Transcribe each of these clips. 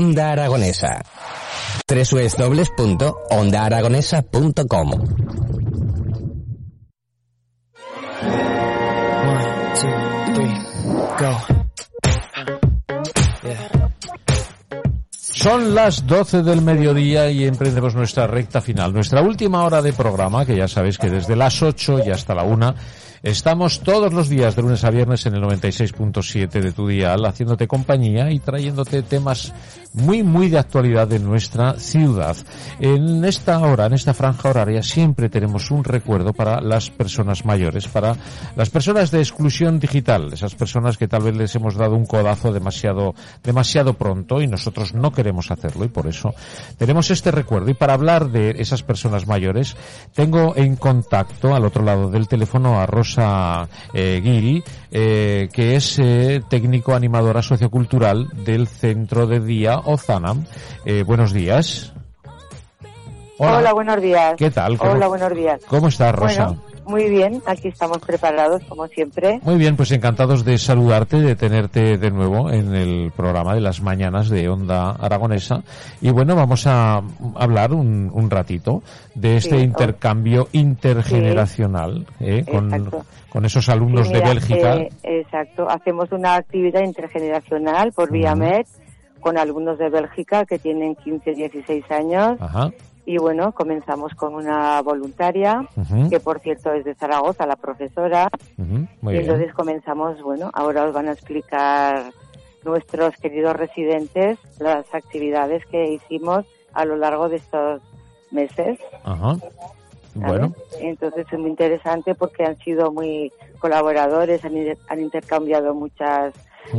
Onda Aragonesa. www.ondaaragonesa.com One, two, three, go. Son las 12 del mediodía y emprendemos nuestra recta final, nuestra última hora de programa, que ya sabéis que desde las 8 y hasta la 1 Estamos todos los días de lunes a viernes en el 96.7 de tu dial haciéndote compañía y trayéndote temas muy muy de actualidad de nuestra ciudad. En esta hora, en esta franja horaria siempre tenemos un recuerdo para las personas mayores, para las personas de exclusión digital, esas personas que tal vez les hemos dado un codazo demasiado demasiado pronto y nosotros no queremos hacerlo y por eso tenemos este recuerdo y para hablar de esas personas mayores tengo en contacto al otro lado del teléfono a Rosa eh, Gil, eh, que es eh, técnico animadora sociocultural del Centro de Día Ozanam. Eh, buenos días. Hola. buenos días. ¿Qué tal? Hola, buenos días. ¿Cómo estás, Rosa? Bueno, muy bien, aquí estamos preparados como siempre. Muy bien, pues encantados de saludarte, de tenerte de nuevo en el programa de las mañanas de Onda Aragonesa. Y bueno, vamos a hablar un, un ratito de este Sí, intercambio intergeneracional eh, con, con esos alumnos Sí, de mira, Bélgica. eh, exacto, hacemos una actividad intergeneracional por vía Ujú. MED con alumnos de Bélgica que tienen 15, 16 años. Ajá. Y bueno, comenzamos con una voluntaria, que por cierto es de Zaragoza, la profesora. Muy y bien. entonces comenzamos, bueno, ahora os van a explicar nuestros queridos residentes las actividades que hicimos a lo largo de estos meses. Ajá. Bueno, Entonces es muy interesante porque han sido muy colaboradores, han, han intercambiado muchas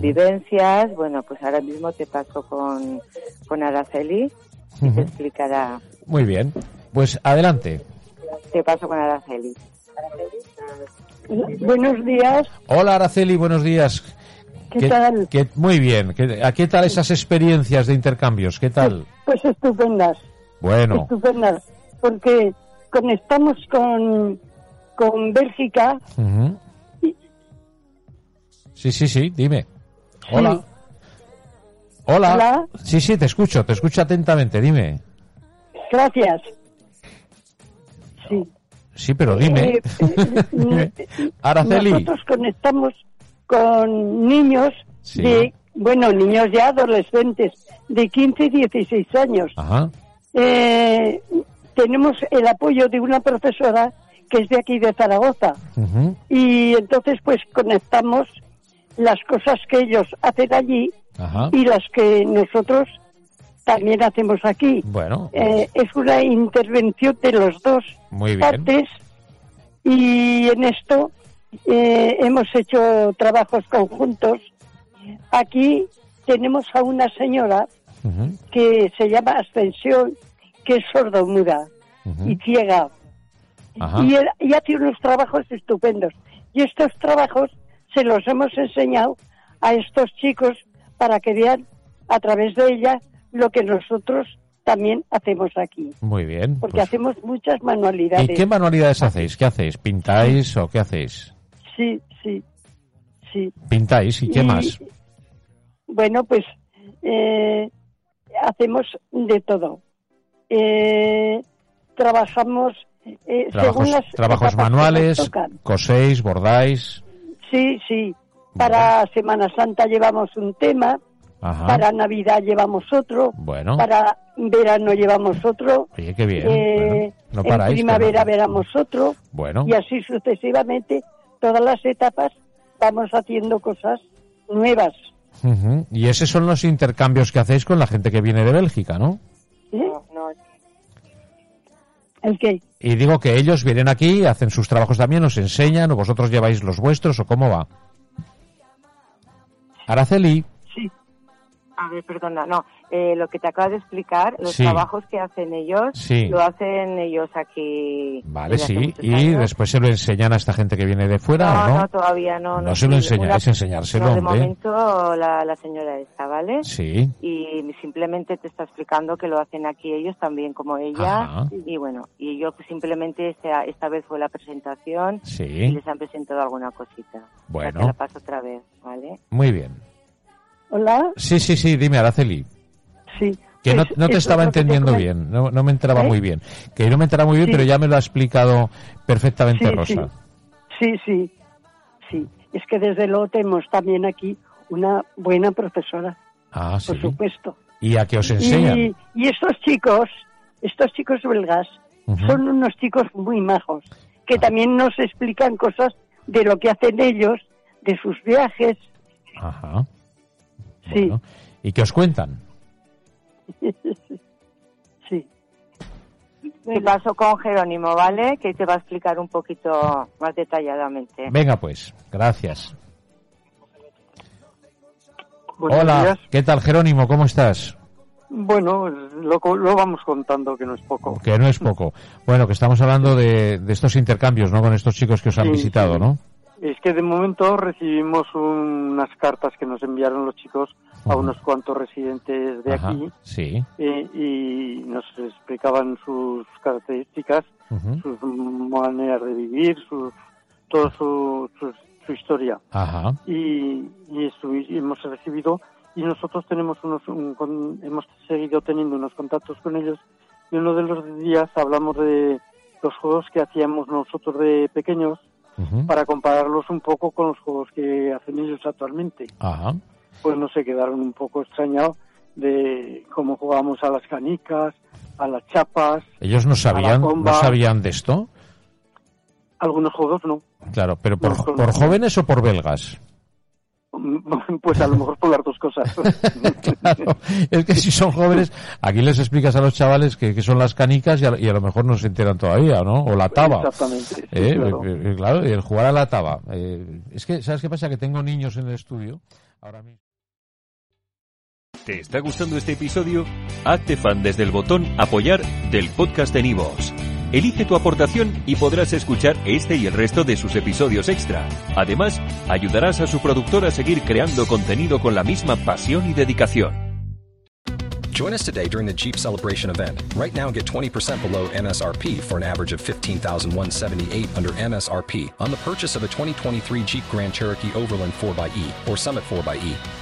vivencias. Bueno, pues ahora mismo te paso con, con Araceli y te explicará. Muy bien. Pues adelante. Te paso con Araceli. Buenos días, Hola Araceli, buenos días. ¿qué, tal? qué- muy bien. ¿Qué, ¿A qué tal esas experiencias de intercambios? ¿Qué tal? Pues estupendas, Bueno. estupendas, porque conectamos con, con Bélgica. Sí, sí, sí, dime. Hola. Hola. Hola. Sí, sí, te escucho, te escucho atentamente, dime. Gracias. Sí. Sí, pero dime. Eh, Dime. Araceli. Nosotros conectamos con niños Sí. de, bueno, niños ya adolescentes, de 15 y 16 años. Ajá. Eh, tenemos el apoyo de una profesora que es de aquí de Zaragoza. Y entonces pues conectamos las cosas que ellos hacen allí Ajá. y las que nosotros también hacemos aquí. Bueno, Eh, es una intervención de los dos muy bien. partes y en esto eh, hemos hecho trabajos conjuntos. Aquí tenemos a una señora que se llama Ascensión, que es sordomuda ujú. y ciega Ajá. y, él- y hace unos trabajos estupendos. Y estos trabajos se los hemos enseñado a estos chicos para que vean a través de ella lo que nosotros también hacemos aquí. Muy bien. Porque pues- hacemos muchas ¿Y manualidades. qué manualidades hacéis? ¿Qué hacéis? ¿Pintáis o qué hacéis? Sí, sí, sí. ¿Pintáis y qué Y, más? Bueno, pues eh, hacemos de todo. Eh, trabajamos eh, Trabajos, según las trabajos manuales, coséis, bordáis. Sí, sí. Para Semana Santa llevamos un tema, Ajá. para Navidad llevamos otro, Bueno, para verano llevamos otro, oye, qué bien. eh, Bueno, no en paráis. primavera veramos otro, Bueno, y así sucesivamente, todas las etapas vamos haciendo cosas nuevas. y esos son los intercambios que hacéis con la gente que viene de Bélgica, ¿no? ¿eh? No, no, ¿El qué? Y digo que ellos vienen aquí, hacen sus trabajos también, os enseñan, o vosotros lleváis los vuestros, o cómo va. Araceli, Sí. A ver, perdona, no. Eh, lo que te acabo de explicar, los Sí. trabajos que hacen ellos, Sí. lo hacen ellos aquí. Vale, sí. Y años. después se lo enseñan a esta gente que viene de fuera, no, ¿o no? no, todavía no. No se lo es enseñárselo, no, de hombre. momento la, la señora está, ¿vale? Sí. Y simplemente te está explicando que lo hacen aquí ellos también como ella. Ajá. Y bueno, y yo pues, simplemente esta, esta vez fue la presentación y Sí. les han presentado alguna cosita. O sea, Bueno. te la paso otra vez, ¿vale? Muy bien. Hola, Sí, sí, sí, dime, Araceli. sí. Que no, Pues no te estaba te entendiendo bien, no, no me enteraba ¿Eh? muy bien. Que no me enteraba muy bien, Sí. pero ya me lo ha explicado perfectamente Sí, Rosa. Sí, sí, sí. Es que desde luego tenemos también aquí una buena profesora, Ah, sí. por supuesto. ¿Y a qué os enseñan? Y, y estos chicos, estos chicos belgas, son unos chicos muy majos, que también nos explican cosas de lo que hacen ellos, de sus viajes. Ajá. Sí. Bueno. ¿Y qué os cuentan? sí. Te paso con Jerónimo, ¿vale? Que te va a explicar un poquito más detalladamente. Venga, pues, gracias. Buenos Hola, días. ¿qué tal Jerónimo? ¿Cómo estás? Bueno, lo, co- lo vamos contando, que no es poco. Que no es poco. Bueno, que estamos hablando de, de estos intercambios, ¿no? Con estos chicos que os han Sí, visitado, sí. ¿no? Es que de momento recibimos unas cartas que nos enviaron los chicos a unos cuantos residentes de Ajá, aquí Sí. eh, y nos explicaban sus características, sus maneras de vivir, sus, todo su, su, su historia. Ajá. y, y eso y hemos recibido y nosotros tenemos unos un con- hemos seguido teniendo unos contactos con ellos y uno de los días hablamos de los juegos que hacíamos nosotros de pequeños Para compararlos un poco con los juegos que hacen ellos actualmente Ajá. pues no se quedaron un poco extrañados de cómo jugábamos a las canicas a las chapas ¿Ellos no sabían, no sabían de esto? algunos juegos no Claro, pero por, No, por jóvenes o por belgas? pues a lo mejor por las dos cosas Claro, es que si son jóvenes, aquí les explicas a los chavales que, que son las canicas y a, y a lo mejor no se enteran todavía, ¿no? O la taba. exactamente sí, Eh, claro. eh, eh, claro, y el jugar a la taba. Eh, es que, ¿sabes qué pasa? Que tengo niños en el estudio ahora mismo. ¿Te está gustando este episodio? Hazte fan desde el botón Apoyar del podcast de Nivos. Elige tu aportación y podrás escuchar este y el resto de sus episodios extra. Además, ayudarás a su productor a seguir creando contenido con la misma pasión y dedicación. Join us today during the Jeep Celebration event. Right now, get 20% below MSRP for an average of 15178 under MSRP on the purchase of a 2023 Jeep Grand Cherokee Overland 4xE or Summit 4xE.